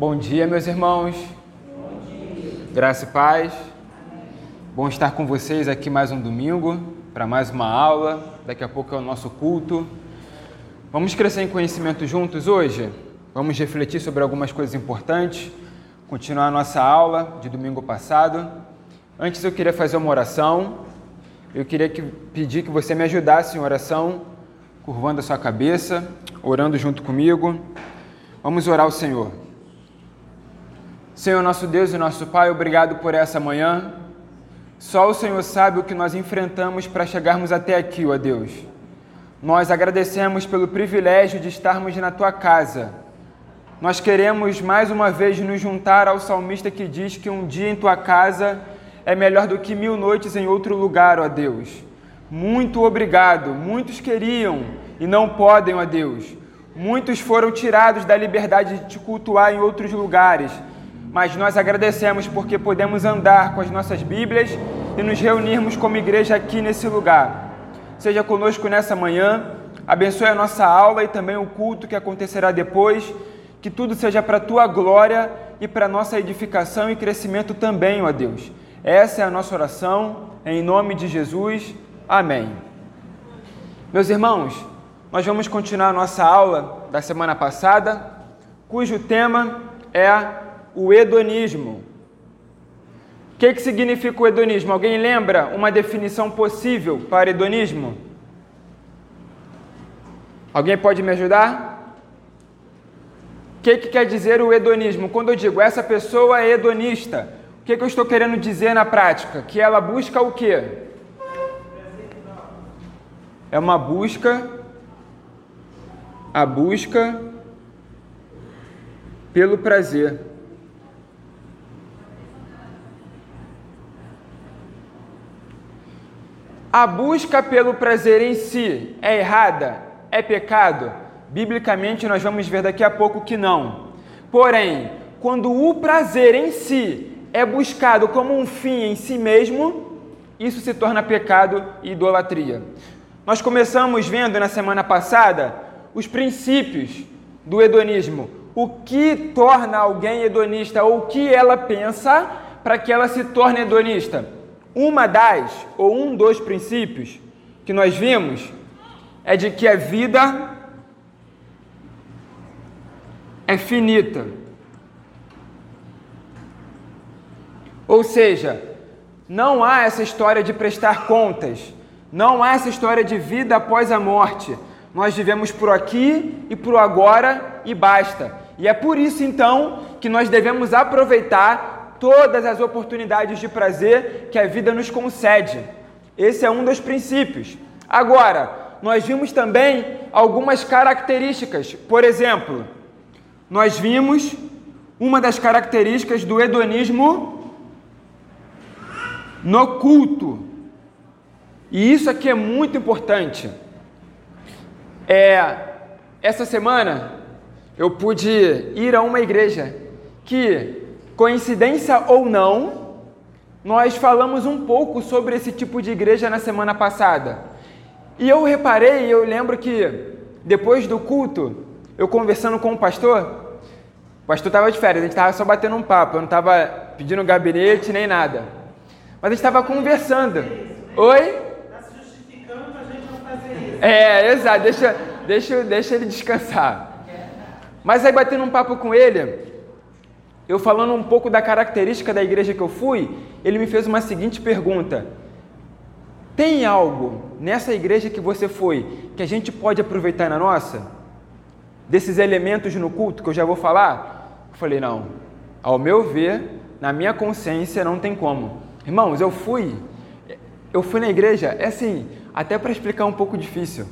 Bom dia, meus irmãos. Graça e paz. Bom estar com vocês aqui mais um domingo para mais uma aula. Daqui a pouco é o nosso culto. Vamos crescer em conhecimento juntos hoje? Vamos refletir sobre algumas coisas importantes, continuar a nossa aula de domingo passado. Antes eu queria fazer uma oração. Eu queria que, pedir que você me ajudasse em oração, curvando a sua cabeça, orando junto comigo. Vamos orar ao Senhor. Senhor nosso Deus e nosso Pai, obrigado por essa manhã. Só o Senhor sabe o que nós enfrentamos para chegarmos até aqui, ó Deus. Nós agradecemos pelo privilégio de estarmos na tua casa. Nós queremos mais uma vez nos juntar ao salmista que diz que um dia em tua casa é melhor do que mil noites em outro lugar, ó Deus. Muito obrigado. Muitos queriam e não podem, ó Deus. Muitos foram tirados da liberdade de te cultuar em outros lugares mas nós agradecemos porque podemos andar com as nossas Bíblias e nos reunirmos como igreja aqui nesse lugar. Seja conosco nessa manhã, abençoe a nossa aula e também o culto que acontecerá depois, que tudo seja para a tua glória e para a nossa edificação e crescimento também, ó Deus. Essa é a nossa oração, em nome de Jesus. Amém. Meus irmãos, nós vamos continuar a nossa aula da semana passada, cujo tema é o hedonismo. O que, que significa o hedonismo? Alguém lembra uma definição possível para hedonismo? Alguém pode me ajudar? O que, que quer dizer o hedonismo? Quando eu digo essa pessoa é hedonista, o que, que eu estou querendo dizer na prática? Que ela busca o quê? É uma busca, a busca pelo prazer. A busca pelo prazer em si é errada? É pecado? Biblicamente, nós vamos ver daqui a pouco que não. Porém, quando o prazer em si é buscado como um fim em si mesmo, isso se torna pecado e idolatria. Nós começamos vendo na semana passada os princípios do hedonismo. O que torna alguém hedonista ou o que ela pensa para que ela se torne hedonista? Uma das, ou um dos princípios que nós vimos é de que a vida é finita. Ou seja, não há essa história de prestar contas, não há essa história de vida após a morte. Nós vivemos por aqui e por agora e basta. E é por isso então que nós devemos aproveitar todas as oportunidades de prazer que a vida nos concede. Esse é um dos princípios. Agora, nós vimos também algumas características. Por exemplo, nós vimos uma das características do hedonismo no culto. E isso aqui é muito importante. É, essa semana eu pude ir a uma igreja que Coincidência ou não, nós falamos um pouco sobre esse tipo de igreja na semana passada. E eu reparei, eu lembro que depois do culto, eu conversando com o pastor, o pastor estava de férias, a gente estava só batendo um papo, eu não estava pedindo gabinete nem nada. Mas a gente estava conversando. Oi? Está se justificando para a gente não fazer isso. É, exato, deixa, deixa, deixa ele descansar. Mas aí batendo um papo com ele, eu falando um pouco da característica da igreja que eu fui, ele me fez uma seguinte pergunta: Tem algo nessa igreja que você foi que a gente pode aproveitar na nossa? Desses elementos no culto que eu já vou falar? Eu falei: Não. Ao meu ver, na minha consciência, não tem como. Irmãos, eu fui, eu fui na igreja, é assim, até para explicar um pouco difícil.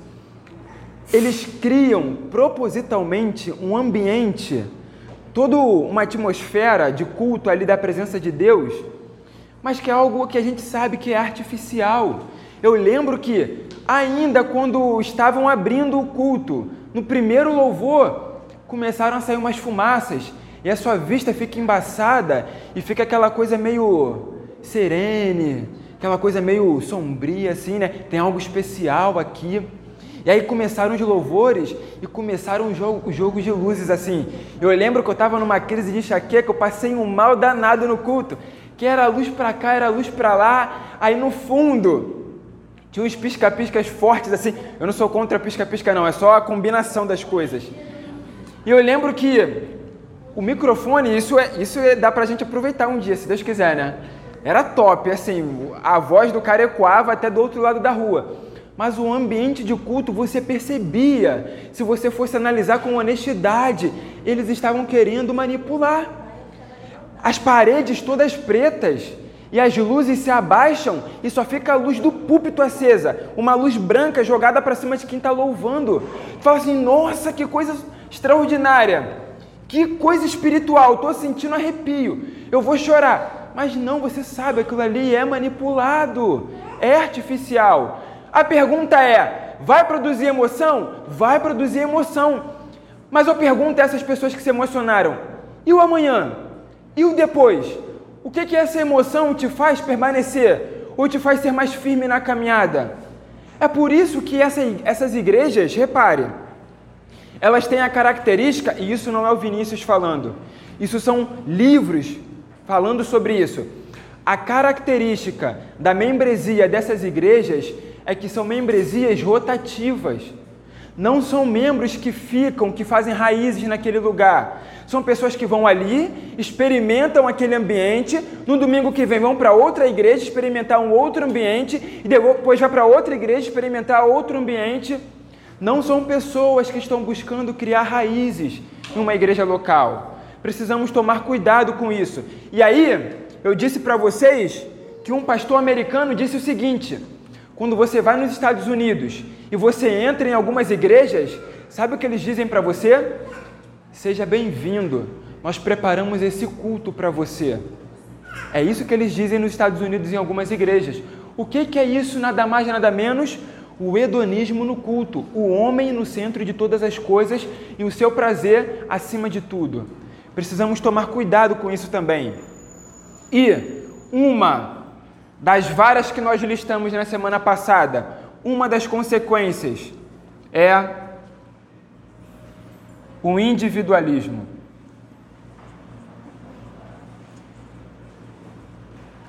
Eles criam propositalmente um ambiente toda uma atmosfera de culto ali da presença de Deus, mas que é algo que a gente sabe que é artificial. Eu lembro que, ainda quando estavam abrindo o culto, no primeiro louvor, começaram a sair umas fumaças e a sua vista fica embaçada e fica aquela coisa meio serene, aquela coisa meio sombria assim, né? Tem algo especial aqui. E aí começaram os louvores e começaram os jogos, jogo de luzes assim. Eu lembro que eu estava numa crise de enxaqueca, eu passei um mal danado no culto, que era luz para cá, era luz para lá. Aí no fundo tinha uns pisca-piscas fortes assim. Eu não sou contra pisca-pisca não, é só a combinação das coisas. E eu lembro que o microfone, isso é, isso é, dá pra gente aproveitar um dia, se Deus quiser, né? Era top, assim, a voz do cara ecoava até do outro lado da rua. Mas o ambiente de culto você percebia, se você fosse analisar com honestidade, eles estavam querendo manipular. As paredes todas pretas e as luzes se abaixam e só fica a luz do púlpito acesa, uma luz branca jogada para cima de quem está louvando. Fala assim: nossa, que coisa extraordinária, que coisa espiritual, estou sentindo arrepio, eu vou chorar. Mas não, você sabe, aquilo ali é manipulado, é artificial. A pergunta é: vai produzir emoção? Vai produzir emoção. Mas eu pergunto a essas pessoas que se emocionaram: e o amanhã? E o depois? O que, que essa emoção te faz permanecer? Ou te faz ser mais firme na caminhada? É por isso que essa, essas igrejas, repare, elas têm a característica, e isso não é o Vinícius falando, isso são livros falando sobre isso. A característica da membresia dessas igrejas é que são membresias rotativas. Não são membros que ficam, que fazem raízes naquele lugar. São pessoas que vão ali, experimentam aquele ambiente, no domingo que vem vão para outra igreja experimentar um outro ambiente e depois vai para outra igreja experimentar outro ambiente. Não são pessoas que estão buscando criar raízes em uma igreja local. Precisamos tomar cuidado com isso. E aí, eu disse para vocês que um pastor americano disse o seguinte: quando você vai nos Estados Unidos e você entra em algumas igrejas, sabe o que eles dizem para você? Seja bem-vindo, nós preparamos esse culto para você. É isso que eles dizem nos Estados Unidos em algumas igrejas. O que, que é isso, nada mais, nada menos? O hedonismo no culto, o homem no centro de todas as coisas e o seu prazer acima de tudo. Precisamos tomar cuidado com isso também. E uma das várias que nós listamos na semana passada, uma das consequências é o individualismo.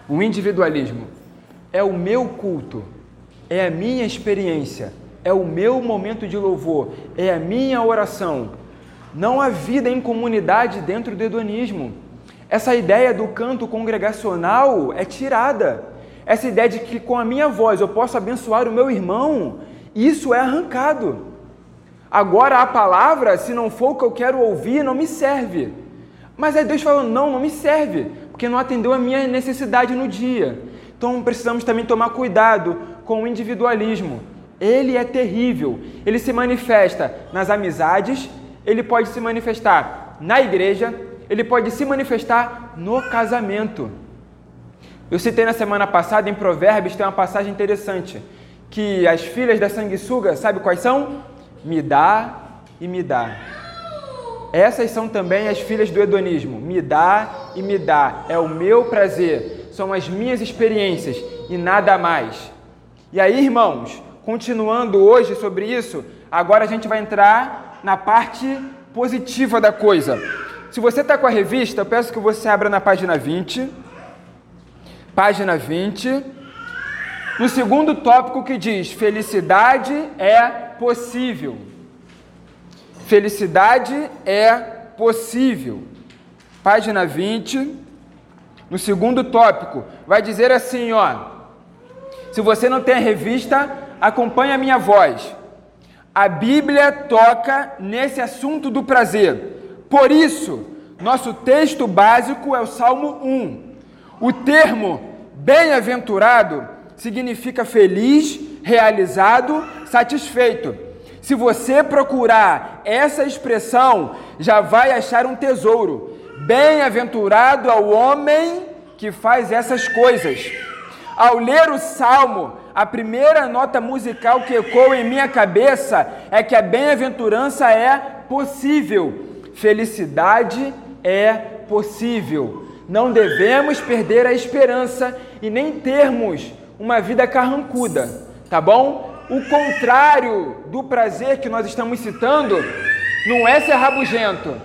O individualismo é o meu culto, é a minha experiência, é o meu momento de louvor, é a minha oração. Não há vida em comunidade dentro do hedonismo. Essa ideia do canto congregacional é tirada. Essa ideia de que com a minha voz eu posso abençoar o meu irmão, isso é arrancado. Agora a palavra, se não for o que eu quero ouvir, não me serve. Mas é Deus falando: não, não me serve, porque não atendeu a minha necessidade no dia. Então precisamos também tomar cuidado com o individualismo. Ele é terrível. Ele se manifesta nas amizades, ele pode se manifestar na igreja, ele pode se manifestar no casamento. Eu citei na semana passada em Provérbios, tem uma passagem interessante, que as filhas da sanguessuga, sabe quais são? Me dá e me dá. Essas são também as filhas do hedonismo. Me dá e me dá. É o meu prazer, são as minhas experiências e nada mais. E aí, irmãos, continuando hoje sobre isso, agora a gente vai entrar na parte positiva da coisa. Se você está com a revista, eu peço que você abra na página 20 página 20, no segundo tópico que diz: felicidade é possível. Felicidade é possível. Página 20, no segundo tópico, vai dizer assim, ó: Se você não tem a revista, acompanhe a minha voz. A Bíblia toca nesse assunto do prazer. Por isso, nosso texto básico é o Salmo 1. O termo Bem-aventurado significa feliz, realizado, satisfeito. Se você procurar essa expressão, já vai achar um tesouro. Bem-aventurado ao homem que faz essas coisas. Ao ler o salmo, a primeira nota musical que ecoa em minha cabeça é que a bem-aventurança é possível. Felicidade é possível. Não devemos perder a esperança e nem termos uma vida carrancuda, tá bom? o contrário do prazer que nós estamos citando não é ser rabugento.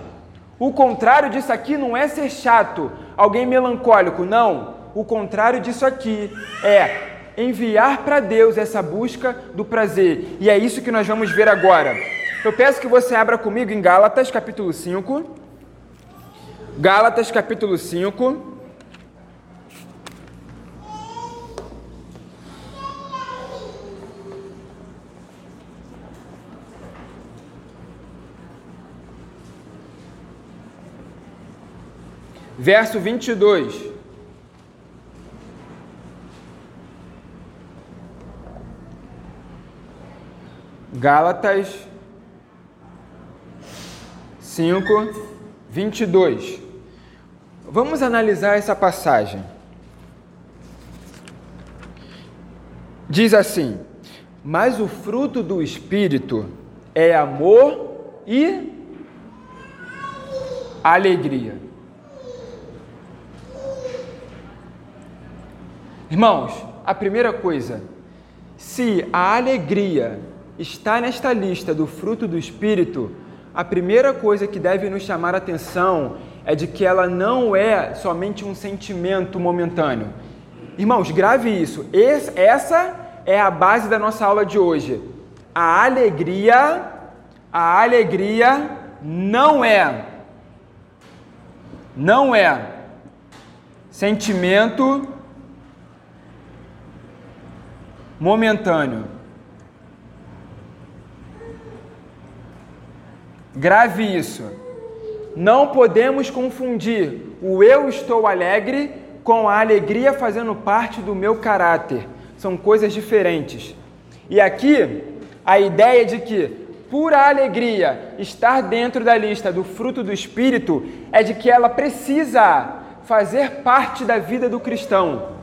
O contrário disso aqui não é ser chato, alguém melancólico, não. O contrário disso aqui é enviar para Deus essa busca do prazer. E é isso que nós vamos ver agora. Eu peço que você abra comigo em Gálatas, capítulo 5. Gálatas, capítulo 5. Verso 22. Gálatas 5, 22. Vamos analisar essa passagem. Diz assim: Mas o fruto do Espírito é amor e alegria. Irmãos, a primeira coisa, se a alegria está nesta lista do fruto do Espírito, a primeira coisa que deve nos chamar a atenção é de que ela não é somente um sentimento momentâneo. Irmãos, grave isso. essa é a base da nossa aula de hoje. A alegria, a alegria não é, não é sentimento momentâneo. Grave isso. Não podemos confundir o eu estou alegre com a alegria fazendo parte do meu caráter. São coisas diferentes. E aqui, a ideia de que pura alegria estar dentro da lista do fruto do Espírito é de que ela precisa fazer parte da vida do cristão.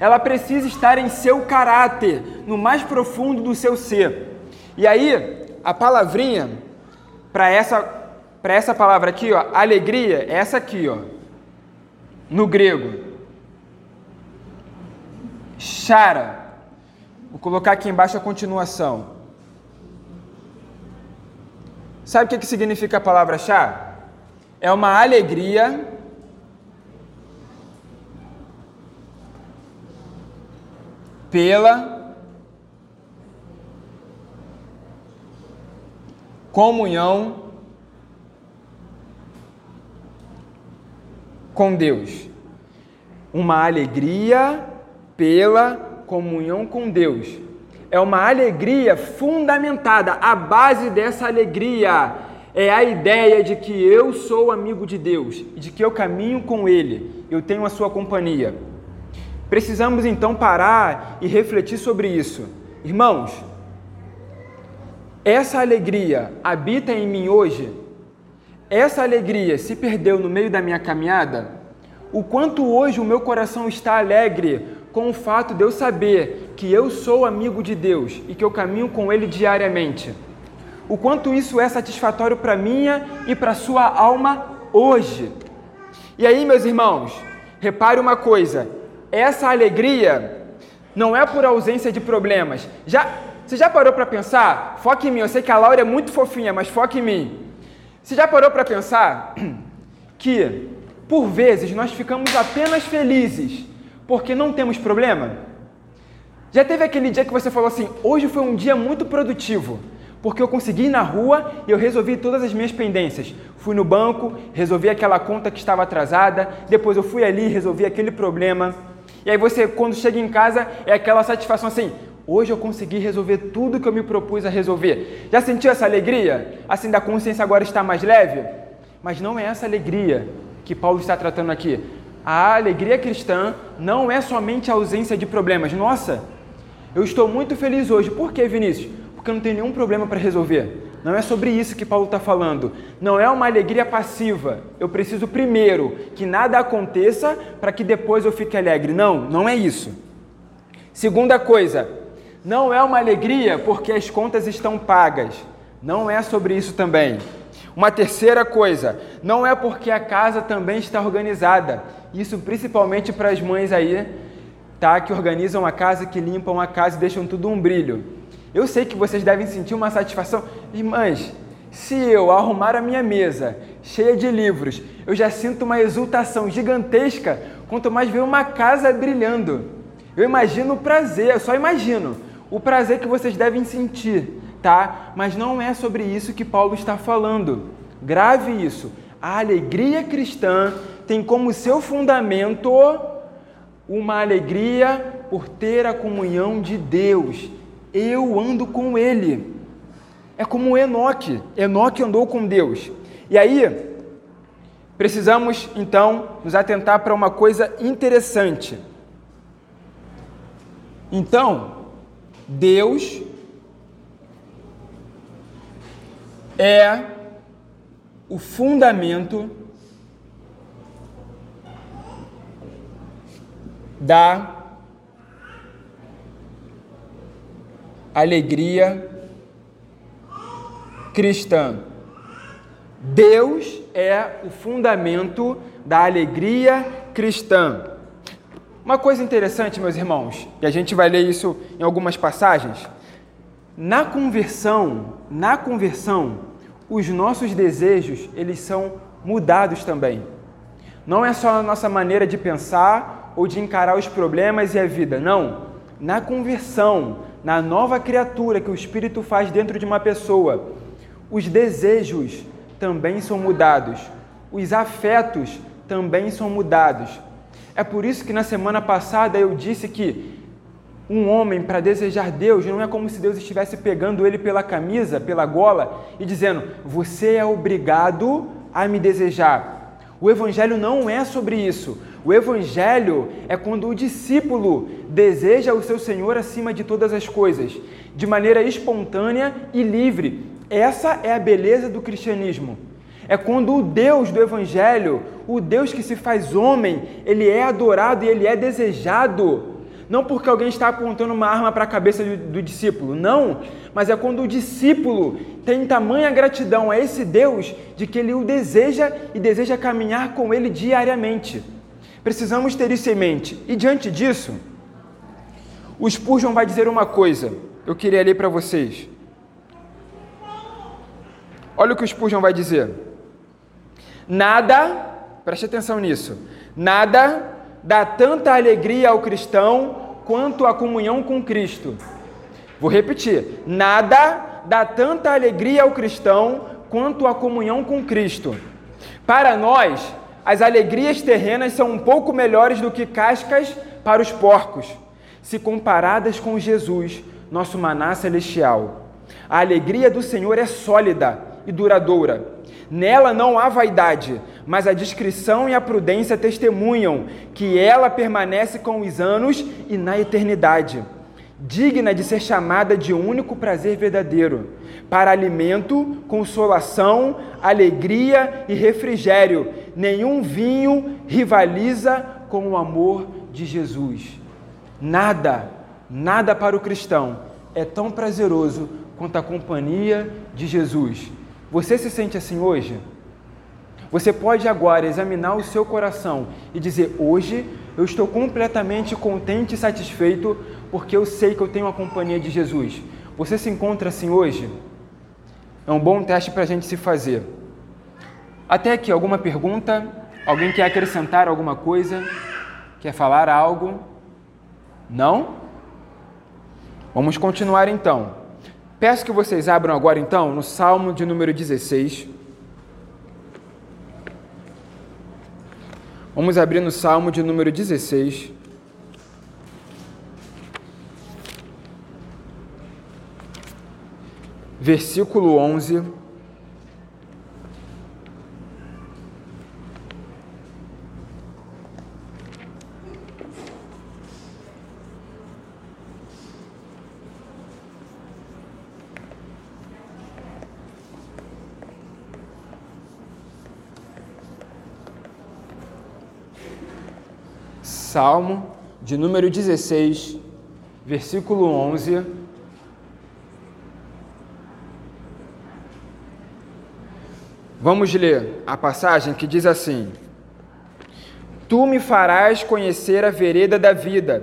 Ela precisa estar em seu caráter, no mais profundo do seu ser. E aí, a palavrinha para essa, para essa palavra aqui, ó, alegria, é essa aqui, ó, no grego. Chara. Vou colocar aqui embaixo a continuação. Sabe o que, que significa a palavra chá? É uma alegria pela comunhão com Deus. Uma alegria pela comunhão com Deus. É uma alegria fundamentada. A base dessa alegria é a ideia de que eu sou amigo de Deus de que eu caminho com Ele, eu tenho a sua companhia. Precisamos então parar e refletir sobre isso. Irmãos, essa alegria habita em mim hoje? Essa alegria se perdeu no meio da minha caminhada? O quanto hoje o meu coração está alegre com o fato de eu saber que eu sou amigo de Deus e que eu caminho com Ele diariamente? O quanto isso é satisfatório para minha e para sua alma hoje? E aí, meus irmãos, repare uma coisa: essa alegria não é por ausência de problemas. Já você já parou para pensar? Foca em mim. Eu sei que a Laura é muito fofinha, mas foca em mim. Você já parou para pensar que, por vezes, nós ficamos apenas felizes porque não temos problema? Já teve aquele dia que você falou assim: hoje foi um dia muito produtivo, porque eu consegui ir na rua e eu resolvi todas as minhas pendências. Fui no banco, resolvi aquela conta que estava atrasada, depois eu fui ali e resolvi aquele problema. E aí você, quando chega em casa, é aquela satisfação assim: Hoje eu consegui resolver tudo que eu me propus a resolver. Já sentiu essa alegria? Assim, da consciência agora está mais leve? Mas não é essa alegria que Paulo está tratando aqui. A alegria cristã não é somente a ausência de problemas. Nossa, eu estou muito feliz hoje. Por que, Vinícius? Porque eu não tenho nenhum problema para resolver. Não é sobre isso que Paulo está falando. Não é uma alegria passiva. Eu preciso primeiro que nada aconteça para que depois eu fique alegre. Não, não é isso. Segunda coisa, não é uma alegria porque as contas estão pagas. Não é sobre isso também. Uma terceira coisa, não é porque a casa também está organizada. Isso principalmente para as mães aí, tá? Que organizam a casa, que limpam a casa e deixam tudo um brilho. Eu sei que vocês devem sentir uma satisfação. Irmãs, se eu arrumar a minha mesa cheia de livros, eu já sinto uma exultação gigantesca, quanto mais ver uma casa brilhando. Eu imagino o prazer, eu só imagino o prazer que vocês devem sentir, tá? Mas não é sobre isso que Paulo está falando. Grave isso. A alegria cristã tem como seu fundamento uma alegria por ter a comunhão de Deus. Eu ando com Ele. É como Enoque. Enoque andou com Deus. E aí, precisamos então nos atentar para uma coisa interessante. Então, Deus é o fundamento da alegria cristã. Deus é o fundamento da alegria cristã. Uma coisa interessante, meus irmãos, e a gente vai ler isso em algumas passagens. Na conversão, na conversão, os nossos desejos, eles são mudados também. Não é só a nossa maneira de pensar ou de encarar os problemas e a vida, não. Na conversão, na nova criatura que o Espírito faz dentro de uma pessoa, os desejos também são mudados, os afetos também são mudados. É por isso que na semana passada eu disse que um homem para desejar Deus não é como se Deus estivesse pegando ele pela camisa, pela gola e dizendo: Você é obrigado a me desejar. O Evangelho não é sobre isso. O Evangelho é quando o discípulo deseja o seu Senhor acima de todas as coisas, de maneira espontânea e livre. Essa é a beleza do cristianismo. É quando o Deus do Evangelho, o Deus que se faz homem, ele é adorado e ele é desejado não porque alguém está apontando uma arma para a cabeça do, discípulo, não, mas é quando o discípulo tem tamanha gratidão a esse Deus de que ele o deseja e deseja caminhar com ele diariamente. Precisamos ter isso em mente. E diante disso, o Spurgeon vai dizer uma coisa, eu queria ler para vocês. Olha o que o Spurgeon vai dizer. Nada, preste atenção nisso, nada dá tanta alegria ao cristão quanto a comunhão com Cristo. Vou repetir: nada dá tanta alegria ao cristão quanto a comunhão com Cristo. Para nós, as alegrias terrenas são um pouco melhores do que cascas para os porcos, se comparadas com Jesus, nosso maná celestial. A alegria do Senhor é sólida e duradoura. Nela não há vaidade, mas a discrição e a prudência testemunham que ela permanece com os anos e na eternidade, digna de ser chamada de único prazer verdadeiro, para alimento, consolação, alegria e refrigério. Nenhum vinho rivaliza com o amor de Jesus. Nada, nada para o cristão é tão prazeroso quanto a companhia de Jesus. Você se sente assim hoje? Você pode agora examinar o seu coração e dizer: Hoje eu estou completamente contente e satisfeito porque eu sei que eu tenho a companhia de Jesus. Você se encontra assim hoje? É um bom teste para a gente se fazer. Até aqui, alguma pergunta? Alguém quer acrescentar alguma coisa? Quer falar algo? Não? Vamos continuar então. Peço que vocês abram agora então no Salmo de número 16. Vamos abrir no Salmo de número 16. Versículo 11. Salmo de número 16, versículo 11. Vamos ler a passagem que diz assim: Tu me farás conhecer a vereda da vida,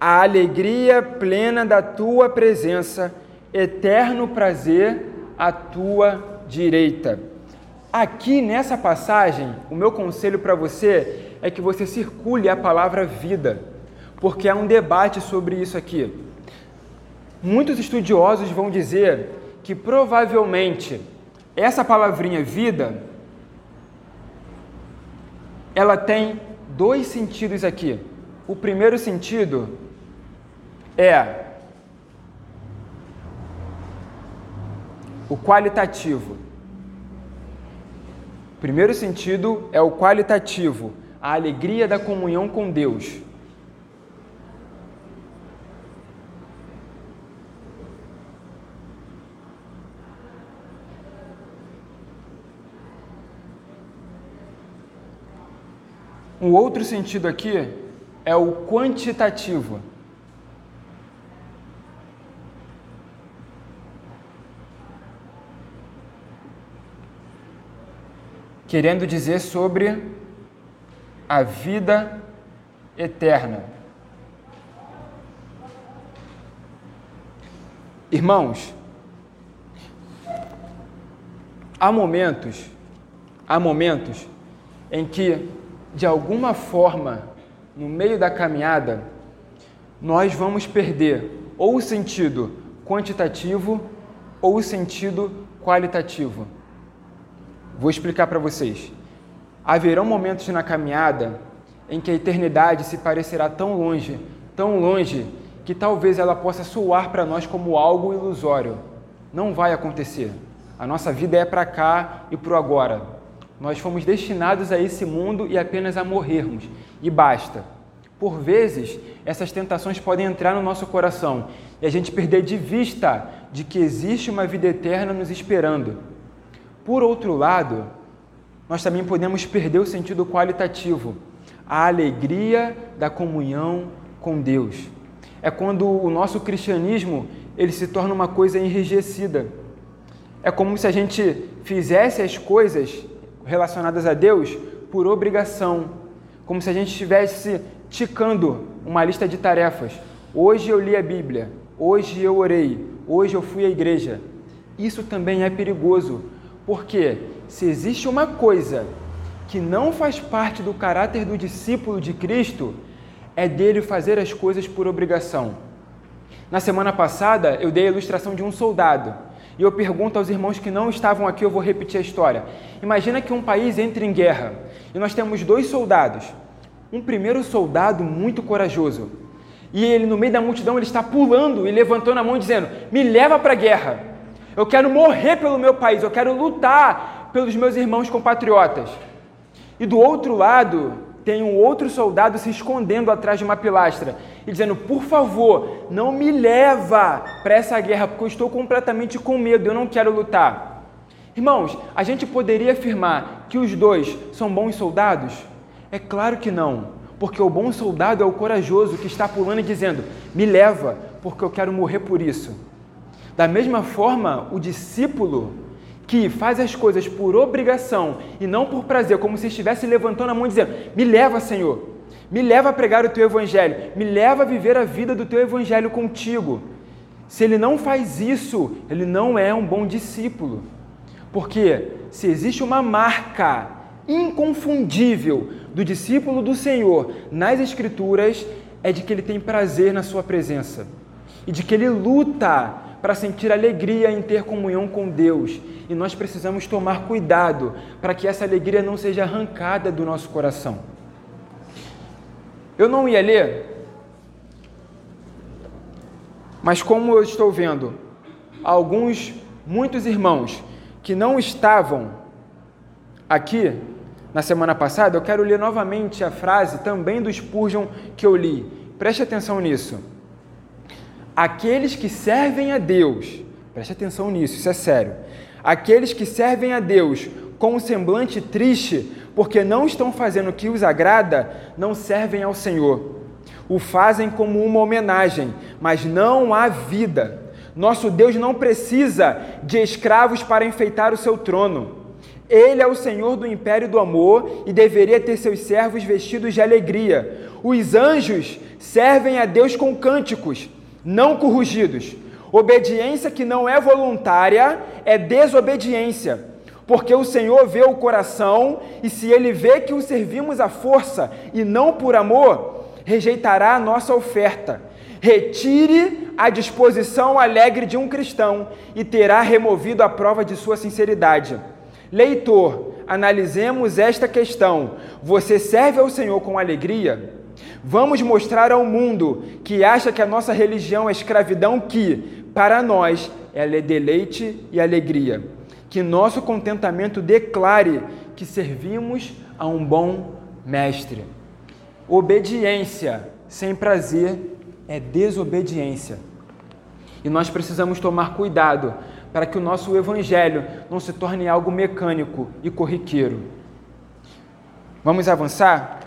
a alegria plena da tua presença eterno prazer à tua direita. Aqui nessa passagem, o meu conselho para você é que você circule a palavra vida, porque há um debate sobre isso aqui. Muitos estudiosos vão dizer que provavelmente essa palavrinha vida ela tem dois sentidos aqui. O primeiro sentido é o qualitativo. Primeiro sentido é o qualitativo, a alegria da comunhão com Deus. Um outro sentido aqui é o quantitativo. Querendo dizer sobre a vida eterna. Irmãos, há momentos, há momentos em que de alguma forma, no meio da caminhada, nós vamos perder ou o sentido quantitativo ou o sentido qualitativo. Vou explicar para vocês. Haverão momentos na caminhada em que a eternidade se parecerá tão longe, tão longe, que talvez ela possa soar para nós como algo ilusório. Não vai acontecer. A nossa vida é para cá e para o agora. Nós fomos destinados a esse mundo e apenas a morrermos, e basta. Por vezes, essas tentações podem entrar no nosso coração e a gente perder de vista de que existe uma vida eterna nos esperando. Por outro lado, nós também podemos perder o sentido qualitativo, a alegria da comunhão com Deus. É quando o nosso cristianismo ele se torna uma coisa enrijecida. É como se a gente fizesse as coisas relacionadas a Deus por obrigação, como se a gente estivesse ticando uma lista de tarefas. Hoje eu li a Bíblia, hoje eu orei, hoje eu fui à igreja. Isso também é perigoso, porque se existe uma coisa que não faz parte do caráter do discípulo de Cristo, é dele fazer as coisas por obrigação. Na semana passada, eu dei a ilustração de um soldado e eu pergunto aos irmãos que não estavam aqui, eu vou repetir a história. Imagina que um país entre em guerra e nós temos dois soldados. Um primeiro soldado muito corajoso. E ele, no meio da multidão, ele está pulando e levantando a mão dizendo: Me leva para a guerra. Eu quero morrer pelo meu país, eu quero lutar pelos meus irmãos compatriotas. E do outro lado, tem um outro soldado se escondendo atrás de uma pilastra e dizendo: Por favor, não me leva para essa guerra, porque eu estou completamente com medo, eu não quero lutar. Irmãos, a gente poderia afirmar que os dois são bons soldados? É claro que não, porque o bom soldado é o corajoso que está pulando e dizendo: Me leva, porque eu quero morrer por isso. Da mesma forma, o discípulo que faz as coisas por obrigação e não por prazer, como se estivesse levantando a mão e dizendo: Me leva, Senhor, me leva a pregar o teu evangelho, me leva a viver a vida do teu evangelho contigo. Se ele não faz isso, ele não é um bom discípulo. Porque se existe uma marca inconfundível do discípulo do Senhor nas Escrituras, é de que ele tem prazer na sua presença e de que ele luta para sentir alegria em ter comunhão com Deus. E nós precisamos tomar cuidado para que essa alegria não seja arrancada do nosso coração. Eu não ia ler, mas como eu estou vendo alguns, muitos irmãos que não estavam aqui na semana passada, eu quero ler novamente a frase também do Spurgeon que eu li. Preste atenção nisso. Aqueles que servem a Deus, preste atenção nisso, isso é sério. Aqueles que servem a Deus com um semblante triste, porque não estão fazendo o que os agrada, não servem ao Senhor. O fazem como uma homenagem, mas não há vida. Nosso Deus não precisa de escravos para enfeitar o seu trono. Ele é o Senhor do império do amor e deveria ter seus servos vestidos de alegria. Os anjos servem a Deus com cânticos não com rugidos. Obediência que não é voluntária é desobediência, porque o Senhor vê o coração e se ele vê que o servimos à força e não por amor, rejeitará a nossa oferta. Retire a disposição alegre de um cristão e terá removido a prova de sua sinceridade. Leitor, analisemos esta questão. Você serve ao Senhor com alegria? Vamos mostrar ao mundo que acha que a nossa religião é escravidão, que, para nós, ela é deleite e alegria. Que nosso contentamento declare que servimos a um bom mestre. Obediência sem prazer é desobediência. E nós precisamos tomar cuidado para que o nosso evangelho não se torne algo mecânico e corriqueiro. Vamos avançar?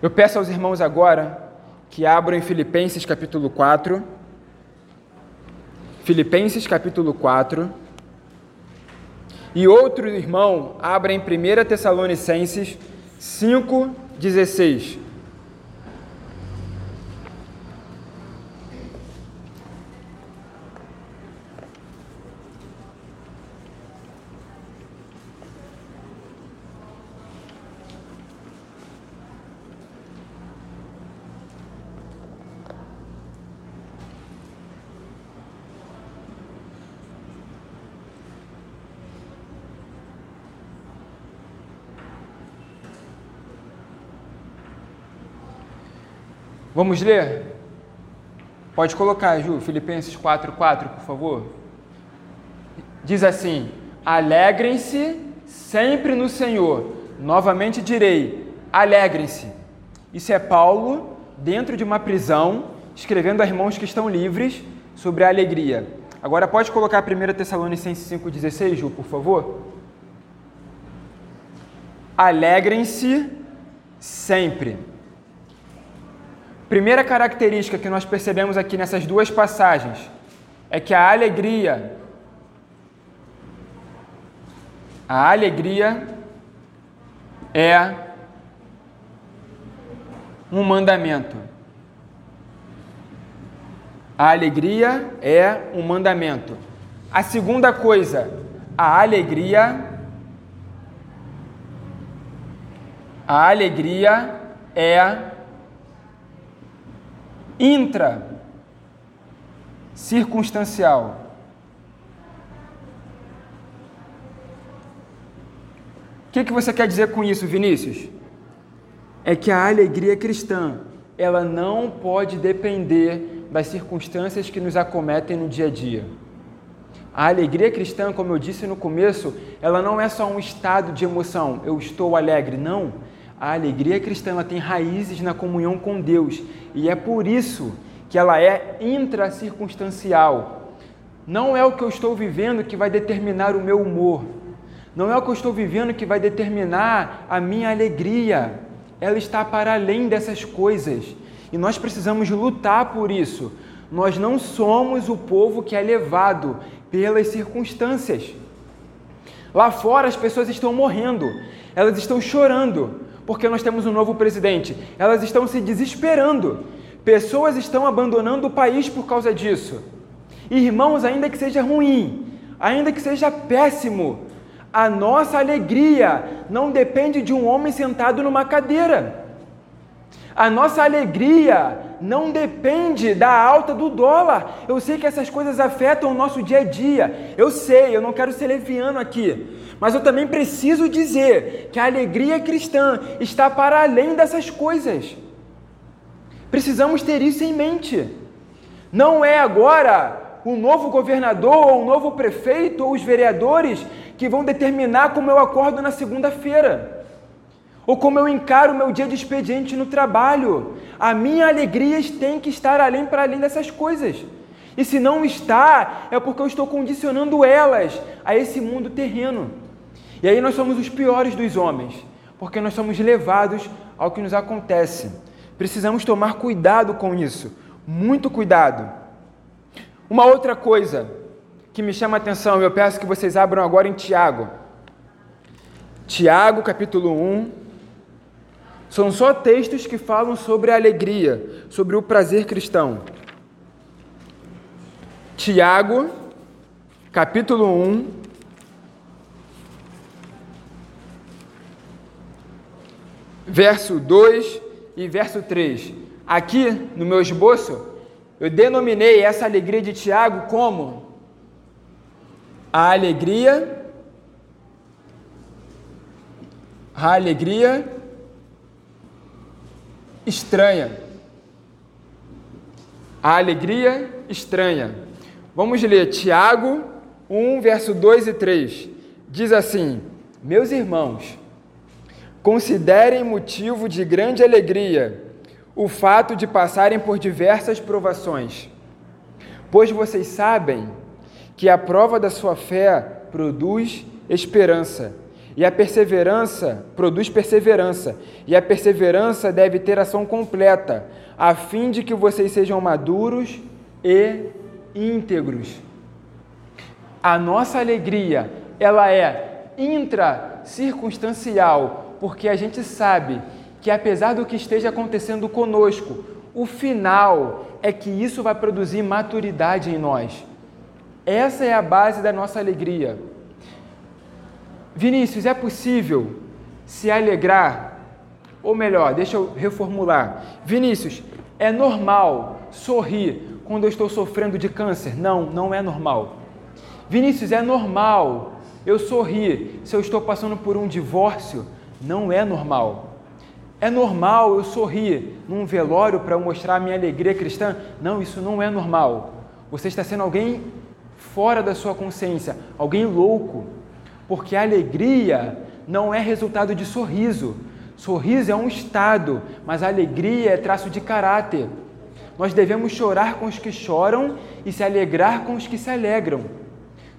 Eu peço aos irmãos agora que abram em Filipenses capítulo 4. Filipenses capítulo 4. E outro irmão abra em 1 Tessalonicenses 5, 16. Vamos ler? Pode colocar, Ju, Filipenses 4:4, por favor. Diz assim: Alegrem-se sempre no Senhor. Novamente direi: alegrem-se. Isso é Paulo dentro de uma prisão, escrevendo a irmãos que estão livres sobre a alegria. Agora pode colocar 1 Tessalonicenses 5,16, Ju, por favor? Alegrem-se sempre. Primeira característica que nós percebemos aqui nessas duas passagens é que a alegria a alegria é um mandamento. A alegria é um mandamento. A segunda coisa, a alegria a alegria é intra circunstancial. O que, que você quer dizer com isso, Vinícius? É que a alegria cristã, ela não pode depender das circunstâncias que nos acometem no dia a dia. A alegria cristã, como eu disse no começo, ela não é só um estado de emoção, eu estou alegre, não a alegria cristã tem raízes na comunhão com Deus e é por isso que ela é intracircunstancial. Não é o que eu estou vivendo que vai determinar o meu humor. Não é o que eu estou vivendo que vai determinar a minha alegria. Ela está para além dessas coisas. E nós precisamos lutar por isso. Nós não somos o povo que é levado pelas circunstâncias. Lá fora as pessoas estão morrendo, elas estão chorando, porque nós temos um novo presidente. Elas estão se desesperando. Pessoas estão abandonando o país por causa disso. Irmãos, ainda que seja ruim, ainda que seja péssimo, a nossa alegria não depende de um homem sentado numa cadeira. A nossa alegria não depende da alta do dólar. Eu sei que essas coisas afetam o nosso dia a dia. Eu sei, eu não quero ser leviano aqui. Mas eu também preciso dizer que a alegria cristã está para além dessas coisas. Precisamos ter isso em mente. Não é agora o novo governador, ou o novo prefeito, ou os vereadores que vão determinar como eu acordo na segunda-feira, ou como eu encaro o meu dia de expediente no trabalho. A minha alegria tem que estar além para além dessas coisas. E se não está, é porque eu estou condicionando elas a esse mundo terreno. E aí nós somos os piores dos homens, porque nós somos levados ao que nos acontece. Precisamos tomar cuidado com isso, muito cuidado. Uma outra coisa que me chama a atenção, eu peço que vocês abram agora em Tiago. Tiago, capítulo 1. São só textos que falam sobre a alegria, sobre o prazer cristão. Tiago, capítulo 1, verso 2 e verso 3. Aqui no meu esboço, eu denominei essa alegria de Tiago como a alegria a alegria estranha. A alegria estranha. Vamos ler Tiago 1, verso 2 e 3. Diz assim: Meus irmãos, Considerem motivo de grande alegria o fato de passarem por diversas provações, pois vocês sabem que a prova da sua fé produz esperança, e a perseverança produz perseverança, e a perseverança deve ter ação completa, a fim de que vocês sejam maduros e íntegros. A nossa alegria, ela é intracircunstancial, porque a gente sabe que apesar do que esteja acontecendo conosco, o final é que isso vai produzir maturidade em nós. Essa é a base da nossa alegria. Vinícius, é possível se alegrar? Ou melhor, deixa eu reformular. Vinícius, é normal sorrir quando eu estou sofrendo de câncer? Não, não é normal. Vinícius, é normal eu sorrir se eu estou passando por um divórcio? não é normal. É normal eu sorrir num velório para mostrar a minha alegria cristã? Não, isso não é normal. Você está sendo alguém fora da sua consciência, alguém louco, porque a alegria não é resultado de sorriso. Sorriso é um estado, mas a alegria é traço de caráter. Nós devemos chorar com os que choram e se alegrar com os que se alegram.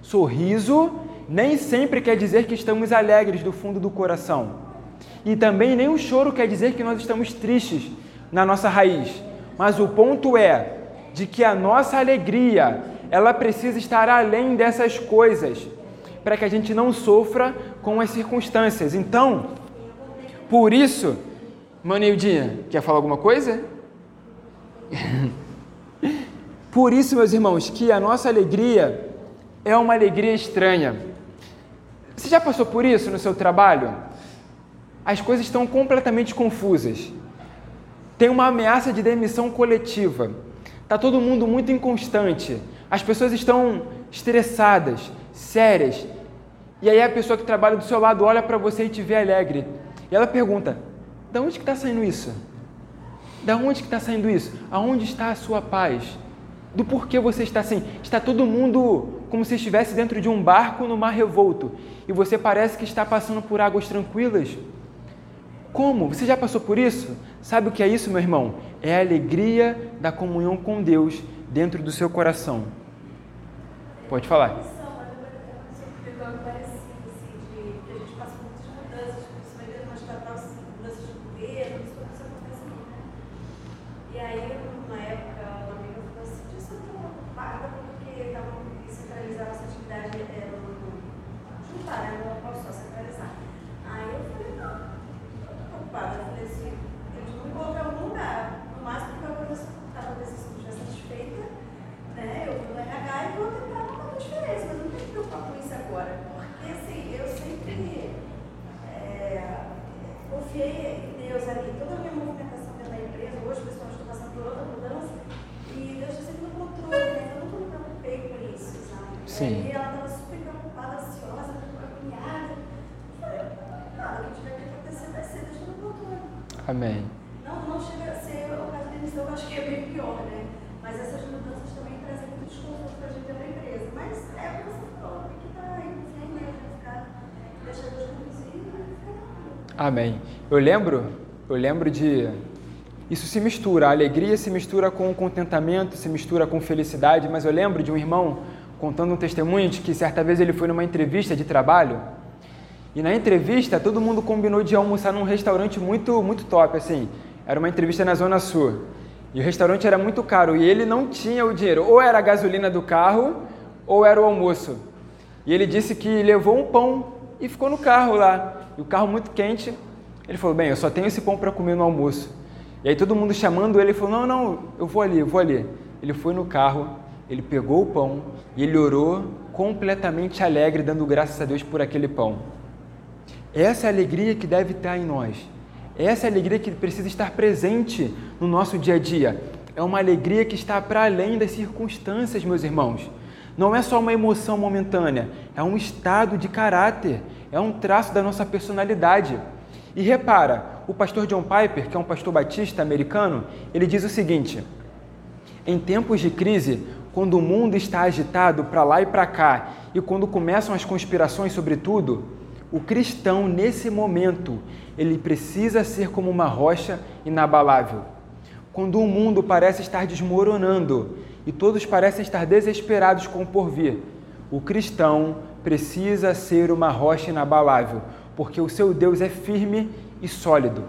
Sorriso nem sempre quer dizer que estamos alegres do fundo do coração. E também nem o choro quer dizer que nós estamos tristes na nossa raiz. Mas o ponto é de que a nossa alegria, ela precisa estar além dessas coisas, para que a gente não sofra com as circunstâncias. Então, por isso, Maneildinha, quer falar alguma coisa? por isso, meus irmãos, que a nossa alegria é uma alegria estranha. Você já passou por isso no seu trabalho? as coisas estão completamente confusas. Tem uma ameaça de demissão coletiva. Está todo mundo muito inconstante. As pessoas estão estressadas, sérias. E aí a pessoa que trabalha do seu lado olha para você e te vê alegre. E ela pergunta: "Da onde que está saindo isso? Da onde que está saindo isso? Aonde está a sua paz? Do porquê você está assim? Está todo mundo como se estivesse dentro de um barco no mar revolto e você parece que está passando por águas tranquilas?" Como? Você já passou por isso? Sabe o que é isso, meu irmão? É a alegria da comunhão com Deus dentro do seu coração. Pode falar. Amém. Não, não chega a ser o caso da demissão, eu acho que é bem pior, né? Mas essas mudanças também trazem muito desconforto para a gente da empresa. Mas é o que você falou, tem que estar aí, sem medo de ficar, deixar Deus conduzir e ficar Amém. Eu lembro, eu lembro de isso se mistura, a alegria se mistura com o contentamento, se mistura com felicidade, mas eu lembro de um irmão contando um testemunho de que certa vez ele foi numa entrevista de trabalho e na entrevista, todo mundo combinou de almoçar num restaurante muito, muito top, assim. Era uma entrevista na Zona Sul. E o restaurante era muito caro e ele não tinha o dinheiro. Ou era a gasolina do carro, ou era o almoço. E ele disse que levou um pão e ficou no carro lá. E o carro muito quente. Ele falou: Bem, eu só tenho esse pão para comer no almoço. E aí todo mundo chamando ele, falou: Não, não, eu vou ali, eu vou ali. Ele foi no carro, ele pegou o pão e ele orou completamente alegre, dando graças a Deus por aquele pão. Essa é a alegria que deve estar em nós. Essa é a alegria que precisa estar presente no nosso dia a dia. É uma alegria que está para além das circunstâncias, meus irmãos. Não é só uma emoção momentânea, é um estado de caráter, é um traço da nossa personalidade. E repara, o pastor John Piper, que é um pastor batista americano, ele diz o seguinte: em tempos de crise, quando o mundo está agitado para lá e para cá, e quando começam as conspirações sobre tudo, o cristão, nesse momento, ele precisa ser como uma rocha inabalável. Quando o mundo parece estar desmoronando e todos parecem estar desesperados com o porvir, o cristão precisa ser uma rocha inabalável, porque o seu Deus é firme e sólido.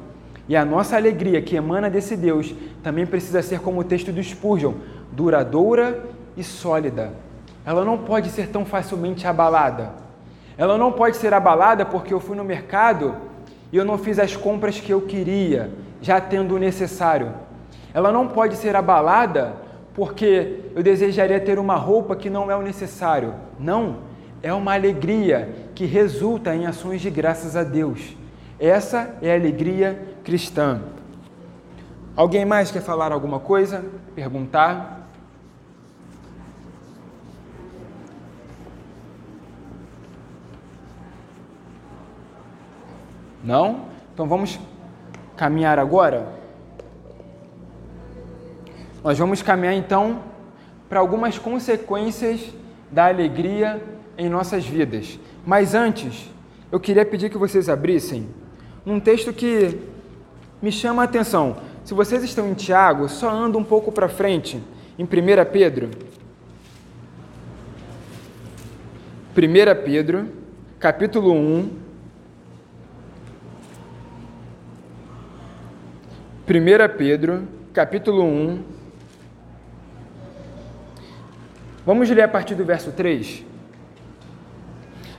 E a nossa alegria que emana desse Deus também precisa ser como o texto do Spurgeon, duradoura e sólida. Ela não pode ser tão facilmente abalada. Ela não pode ser abalada porque eu fui no mercado e eu não fiz as compras que eu queria, já tendo o necessário. Ela não pode ser abalada porque eu desejaria ter uma roupa que não é o necessário. Não, é uma alegria que resulta em ações de graças a Deus. Essa é a alegria cristã. Alguém mais quer falar alguma coisa? Perguntar? Não? Então vamos caminhar agora? Nós vamos caminhar então para algumas consequências da alegria em nossas vidas. Mas antes, eu queria pedir que vocês abrissem um texto que me chama a atenção. Se vocês estão em Tiago, só anda um pouco para frente, em 1 Pedro. 1 Pedro, capítulo 1, 1 Pedro, capítulo 1. Vamos ler a partir do verso 3.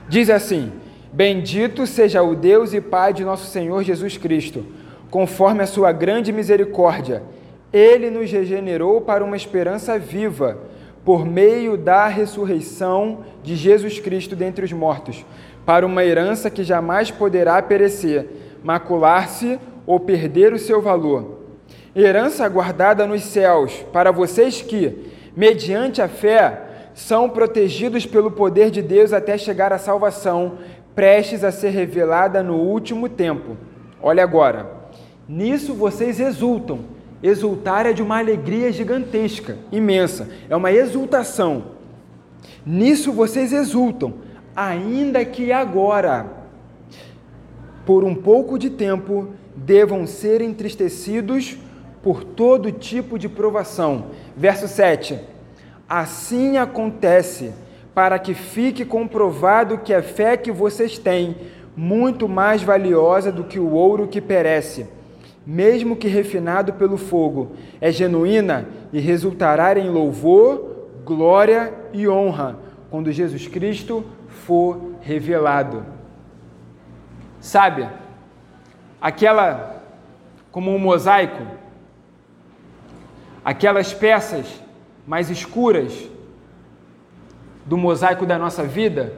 Diz assim: Bendito seja o Deus e Pai de nosso Senhor Jesus Cristo, conforme a sua grande misericórdia. Ele nos regenerou para uma esperança viva, por meio da ressurreição de Jesus Cristo dentre os mortos, para uma herança que jamais poderá perecer, macular-se ou perder o seu valor. Herança guardada nos céus, para vocês que, mediante a fé, são protegidos pelo poder de Deus até chegar à salvação, prestes a ser revelada no último tempo. Olha agora, nisso vocês exultam. Exultar é de uma alegria gigantesca, imensa, é uma exultação. Nisso vocês exultam, ainda que agora, por um pouco de tempo, devam ser entristecidos por todo tipo de provação. Verso 7. Assim acontece para que fique comprovado que a fé que vocês têm, muito mais valiosa do que o ouro que perece, mesmo que refinado pelo fogo, é genuína e resultará em louvor, glória e honra quando Jesus Cristo for revelado. Sabe? Aquela como um mosaico, aquelas peças mais escuras do mosaico da nossa vida,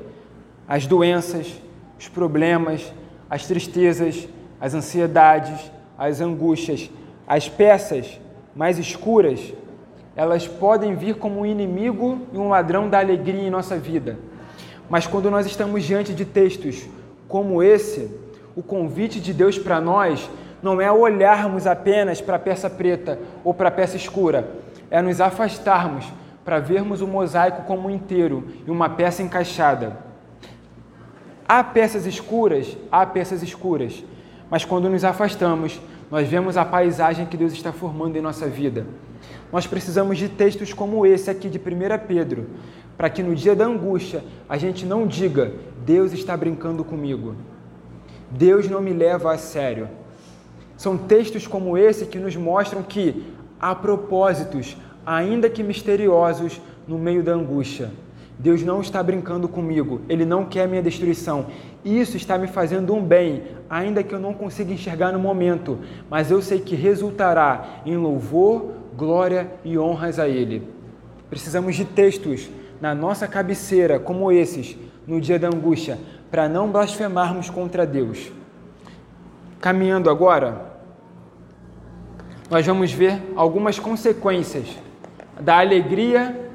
as doenças, os problemas, as tristezas, as ansiedades, as angústias, as peças mais escuras, elas podem vir como um inimigo e um ladrão da alegria em nossa vida. Mas quando nós estamos diante de textos como esse, o convite de Deus para nós não é olharmos apenas para a peça preta ou para a peça escura, é nos afastarmos para vermos o mosaico como inteiro e uma peça encaixada. Há peças escuras, há peças escuras, mas quando nos afastamos, nós vemos a paisagem que Deus está formando em nossa vida. Nós precisamos de textos como esse aqui de 1 Pedro, para que no dia da angústia a gente não diga: Deus está brincando comigo. Deus não me leva a sério. São textos como esse que nos mostram que há propósitos, ainda que misteriosos, no meio da angústia. Deus não está brincando comigo, Ele não quer minha destruição. Isso está me fazendo um bem, ainda que eu não consiga enxergar no momento, mas eu sei que resultará em louvor, glória e honras a Ele. Precisamos de textos na nossa cabeceira, como esses, no dia da angústia, para não blasfemarmos contra Deus. Caminhando agora, nós vamos ver algumas consequências da alegria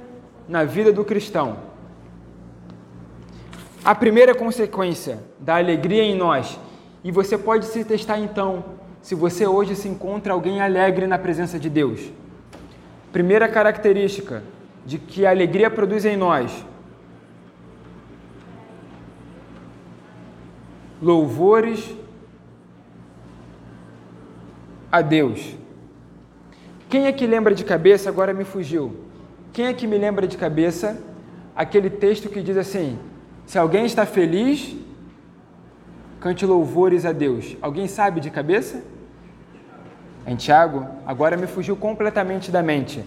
na vida do cristão. A primeira consequência da alegria em nós, e você pode se testar então, se você hoje se encontra alguém alegre na presença de Deus. Primeira característica de que a alegria produz em nós: louvores a Deus. Quem é que lembra de cabeça? Agora me fugiu. Quem é que me lembra de cabeça aquele texto que diz assim: se alguém está feliz, cante louvores a Deus. Alguém sabe de cabeça? Em Tiago, agora me fugiu completamente da mente.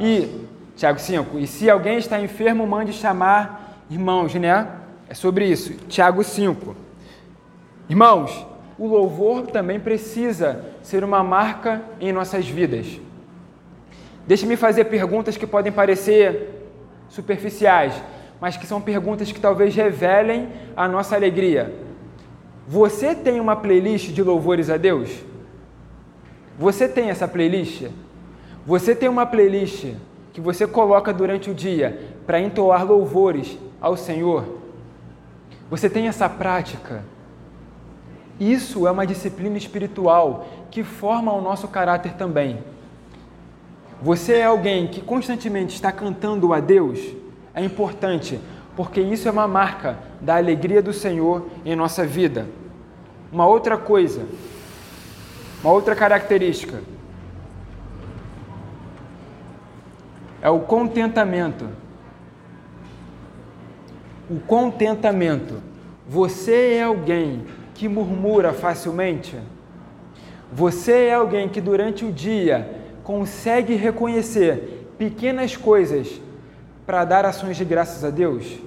E Tiago 5, e se alguém está enfermo, mande chamar irmãos, né? É sobre isso. Tiago 5. Irmãos, o louvor também precisa ser uma marca em nossas vidas. Deixe-me fazer perguntas que podem parecer superficiais, mas que são perguntas que talvez revelem a nossa alegria. Você tem uma playlist de louvores a Deus? Você tem essa playlist? Você tem uma playlist que você coloca durante o dia para entoar louvores ao Senhor? Você tem essa prática? Isso é uma disciplina espiritual que forma o nosso caráter também. Você é alguém que constantemente está cantando a Deus? É importante, porque isso é uma marca da alegria do Senhor em nossa vida. Uma outra coisa, uma outra característica é o contentamento. O contentamento. Você é alguém que murmura facilmente? Você é alguém que durante o dia consegue reconhecer pequenas coisas para dar ações de graças a Deus?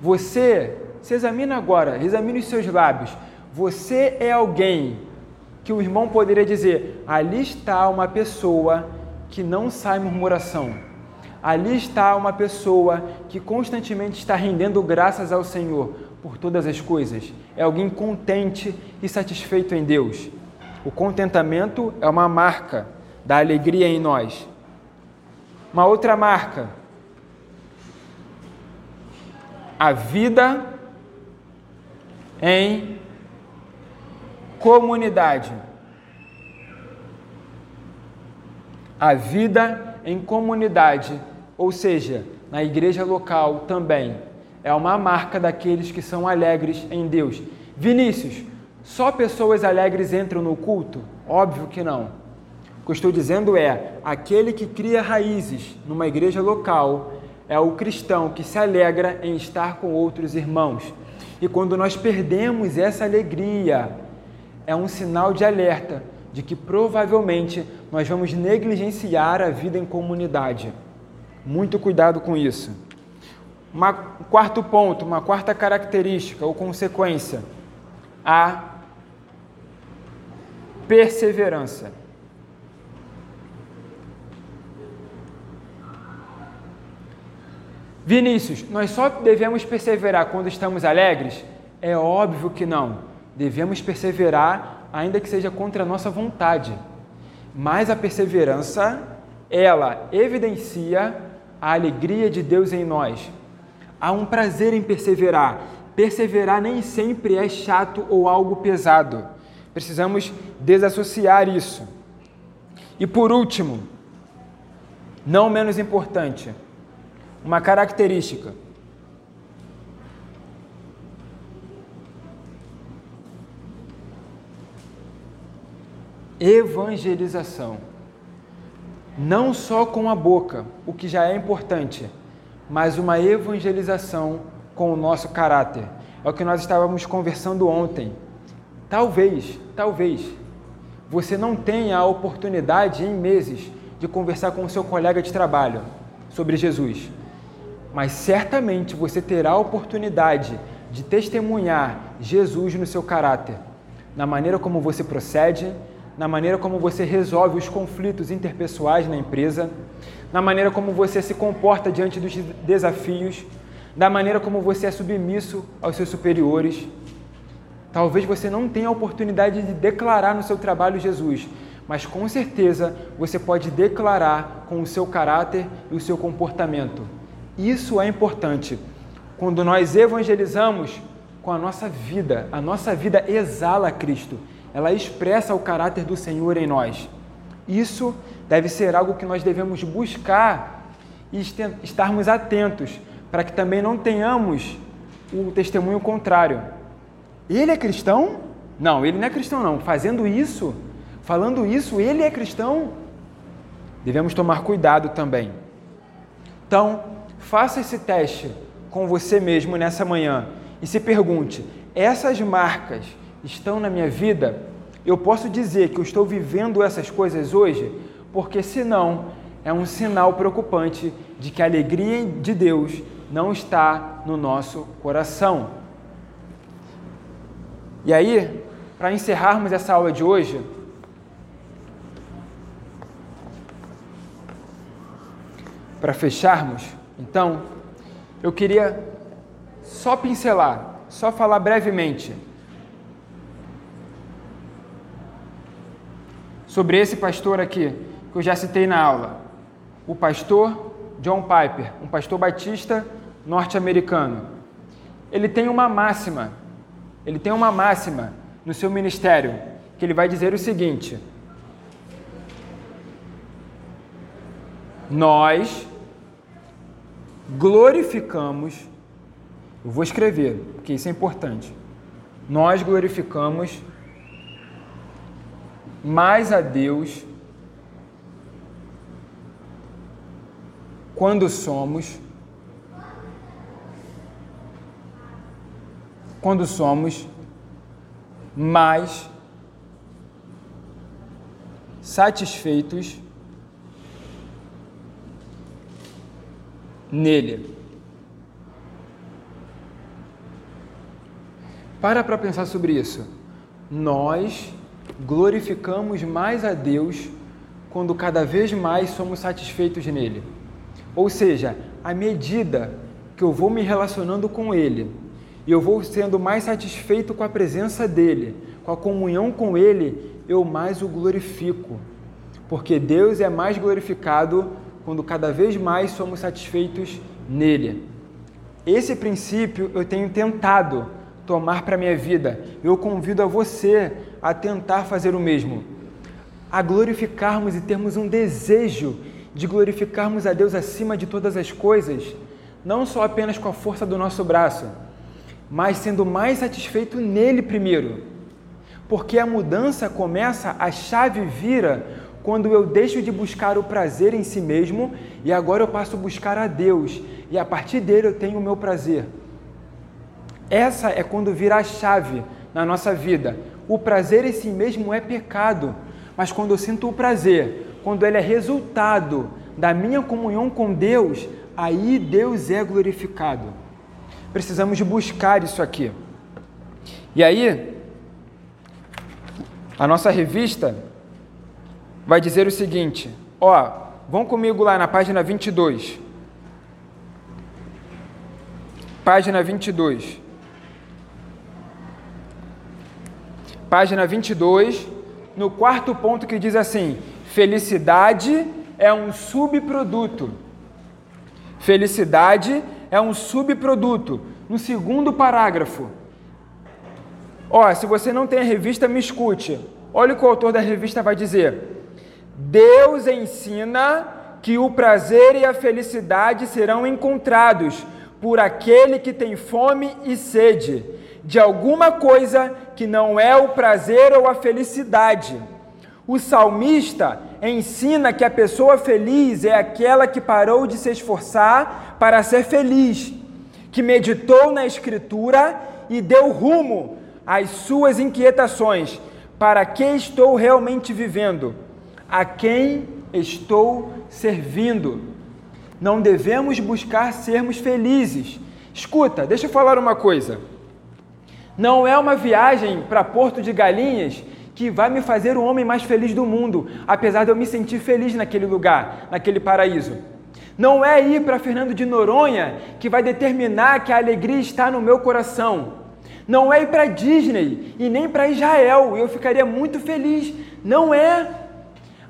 Você se examina agora, examine os seus lábios. Você é alguém que o irmão poderia dizer: ali está uma pessoa que não sai murmuração. Ali está uma pessoa que constantemente está rendendo graças ao Senhor por todas as coisas. É alguém contente e satisfeito em Deus. O contentamento é uma marca da alegria em nós. Uma outra marca, a vida em comunidade. A vida em comunidade, ou seja, na igreja local também, é uma marca daqueles que são alegres em Deus. Vinícius, só pessoas alegres entram no culto? Óbvio que não. O que eu estou dizendo é: aquele que cria raízes numa igreja local é o cristão que se alegra em estar com outros irmãos. E quando nós perdemos essa alegria, é um sinal de alerta de que provavelmente nós vamos negligenciar a vida em comunidade. Muito cuidado com isso. Um quarto ponto, uma quarta característica ou consequência, a perseverança. Vinícius, nós só devemos perseverar quando estamos alegres? É óbvio que não. Devemos perseverar, ainda que seja contra a nossa vontade. Mas a perseverança, ela evidencia a alegria de Deus em nós. Há um prazer em perseverar. Perseverar nem sempre é chato ou algo pesado. Precisamos desassociar isso. E por último, não menos importante, uma característica evangelização. Não só com a boca, o que já é importante, mas uma evangelização com o nosso caráter. É o que nós estávamos conversando ontem. Talvez, talvez, você não tenha a oportunidade em meses de conversar com o seu colega de trabalho sobre Jesus, mas certamente você terá a oportunidade de testemunhar Jesus no seu caráter, na maneira como você procede, na maneira como você resolve os conflitos interpessoais na empresa, na maneira como você se comporta diante dos desafios, da maneira como você é submisso aos seus superiores. Talvez você não tenha a oportunidade de declarar no seu trabalho Jesus, mas com certeza você pode declarar com o seu caráter e o seu comportamento. Isso é importante. Quando nós evangelizamos com a nossa vida, a nossa vida exala Cristo, ela expressa o caráter do Senhor em nós. Isso deve ser algo que nós devemos buscar e estarmos atentos para que também não tenhamos o testemunho contrário. Ele é cristão? Não, ele não é cristão não. Fazendo isso, falando isso, ele é cristão? Devemos tomar cuidado também. Então, faça esse teste com você mesmo nessa manhã e se pergunte: essas marcas estão na minha vida? Eu posso dizer que eu estou vivendo essas coisas hoje? Porque senão é um sinal preocupante de que a alegria de Deus não está no nosso coração. E aí, para encerrarmos essa aula de hoje, para fecharmos, então, eu queria só pincelar, só falar brevemente sobre esse pastor aqui, que eu já citei na aula. O pastor John Piper, um pastor batista norte-americano. Ele tem uma máxima, ele tem uma máxima no seu ministério, que ele vai dizer o seguinte: Nós glorificamos, eu vou escrever, porque isso é importante. Nós glorificamos mais a Deus quando somos quando somos mais satisfeitos nele. Para para pensar sobre isso. Nós glorificamos mais a Deus quando cada vez mais somos satisfeitos nele. Ou seja, à medida que eu vou me relacionando com ele e eu vou sendo mais satisfeito com a presença dele, com a comunhão com ele, eu mais o glorifico. Porque Deus é mais glorificado quando cada vez mais somos satisfeitos nele. Esse princípio eu tenho tentado tomar para a minha vida. Eu convido a você a tentar fazer o mesmo. A glorificarmos e termos um desejo de glorificarmos a Deus acima de todas as coisas, não só apenas com a força do nosso braço, mas sendo mais satisfeito nele primeiro. Porque a mudança começa, a chave vira quando eu deixo de buscar o prazer em si mesmo e agora eu passo a buscar a Deus e a partir dele eu tenho o meu prazer. Essa é quando vira a chave na nossa vida. O prazer em si mesmo é pecado, mas quando eu sinto o prazer, quando ele é resultado da minha comunhão com Deus, aí Deus é glorificado. Precisamos buscar isso aqui. E aí, a nossa revista vai dizer o seguinte: ó, vão comigo lá na página 22. Página 22. Página 22, no quarto ponto que diz assim: felicidade é um subproduto. Felicidade é um subproduto. No segundo parágrafo. Ó, se você não tem a revista, me escute. Olha o que o autor da revista vai dizer. Deus ensina que o prazer e a felicidade serão encontrados por aquele que tem fome e sede de alguma coisa que não é o prazer ou a felicidade. O salmista ensina que a pessoa feliz é aquela que parou de se esforçar para ser feliz, que meditou na Escritura e deu rumo às suas inquietações. Para que estou realmente vivendo? a quem estou servindo. Não devemos buscar sermos felizes. Escuta, deixa eu falar uma coisa. Não é uma viagem para Porto de Galinhas que vai me fazer o homem mais feliz do mundo, apesar de eu me sentir feliz naquele lugar, naquele paraíso. Não é ir para Fernando de Noronha que vai determinar que a alegria está no meu coração. Não é ir para Disney e nem para Israel, eu ficaria muito feliz. Não é.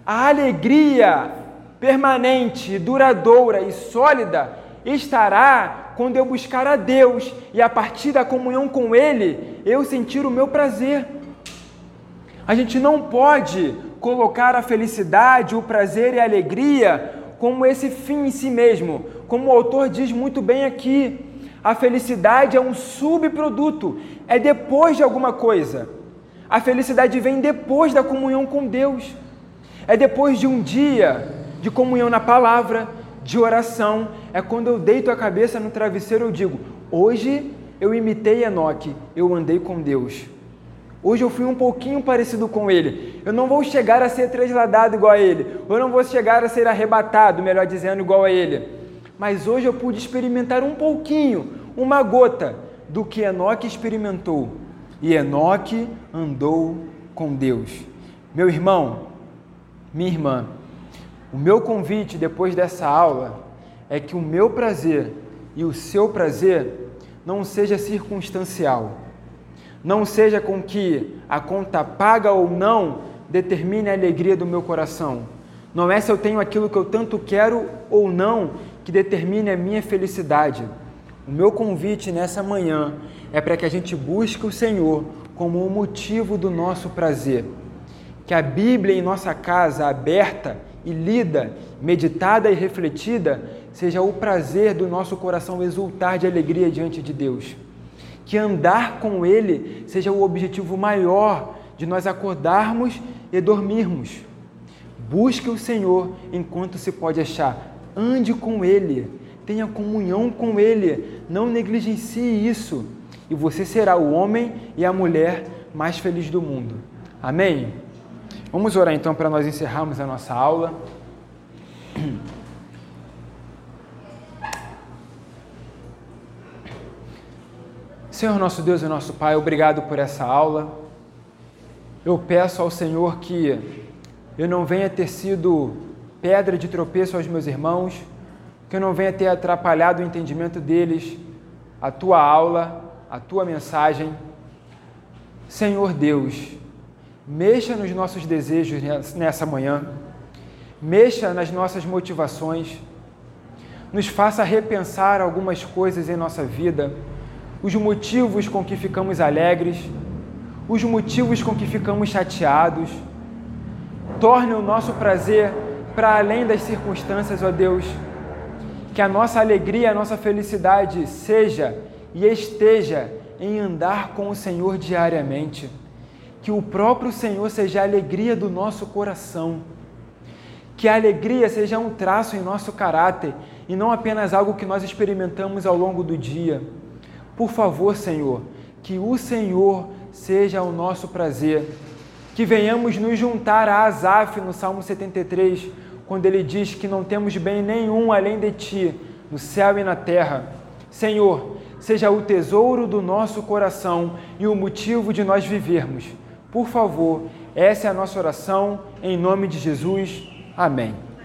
A alegria permanente, duradoura e sólida estará quando eu buscar a Deus e a partir da comunhão com Ele eu sentir o meu prazer. A gente não pode colocar a felicidade, o prazer e a alegria como esse fim em si mesmo, como o autor diz muito bem aqui. A felicidade é um subproduto, é depois de alguma coisa. A felicidade vem depois da comunhão com Deus, é depois de um dia de comunhão na palavra, de oração, é quando eu deito a cabeça no travesseiro eu digo: hoje eu imitei Enoque, eu andei com Deus. Hoje eu fui um pouquinho parecido com ele. Eu não vou chegar a ser trasladado igual a ele. Eu não vou chegar a ser arrebatado, melhor dizendo, igual a ele. Mas hoje eu pude experimentar um pouquinho, uma gota, do que Enoque experimentou. E Enoque andou com Deus. Meu irmão, minha irmã, o meu convite depois dessa aula é que o meu prazer e o seu prazer não seja circunstancial. Não seja com que a conta paga ou não determine a alegria do meu coração. Não é se eu tenho aquilo que eu tanto quero ou não que determine a minha felicidade. O meu convite nessa manhã é para que a gente busque o Senhor como o motivo do nosso prazer. Que a Bíblia em nossa casa aberta e lida, meditada e refletida, seja o prazer do nosso coração exultar de alegria diante de Deus. Que andar com Ele seja o objetivo maior de nós acordarmos e dormirmos. Busque o Senhor enquanto se pode achar. Ande com Ele, tenha comunhão com Ele, não negligencie isso, e você será o homem e a mulher mais feliz do mundo. Amém? Vamos orar então para nós encerrarmos a nossa aula. Senhor nosso Deus e nosso Pai, obrigado por essa aula. Eu peço ao Senhor que eu não venha ter sido pedra de tropeço aos meus irmãos, que eu não venha ter atrapalhado o entendimento deles, a tua aula, a tua mensagem. Senhor Deus, Mexa nos nossos desejos nessa manhã, mexa nas nossas motivações, nos faça repensar algumas coisas em nossa vida, os motivos com que ficamos alegres, os motivos com que ficamos chateados. Torne o nosso prazer para além das circunstâncias, ó Deus. Que a nossa alegria, a nossa felicidade seja e esteja em andar com o Senhor diariamente que o próprio Senhor seja a alegria do nosso coração. Que a alegria seja um traço em nosso caráter e não apenas algo que nós experimentamos ao longo do dia. Por favor, Senhor, que o Senhor seja o nosso prazer. Que venhamos nos juntar a Asaf no Salmo 73, quando ele diz que não temos bem nenhum além de ti, no céu e na terra. Senhor, seja o tesouro do nosso coração e o motivo de nós vivermos. Por favor, essa é a nossa oração, em nome de Jesus. Amém.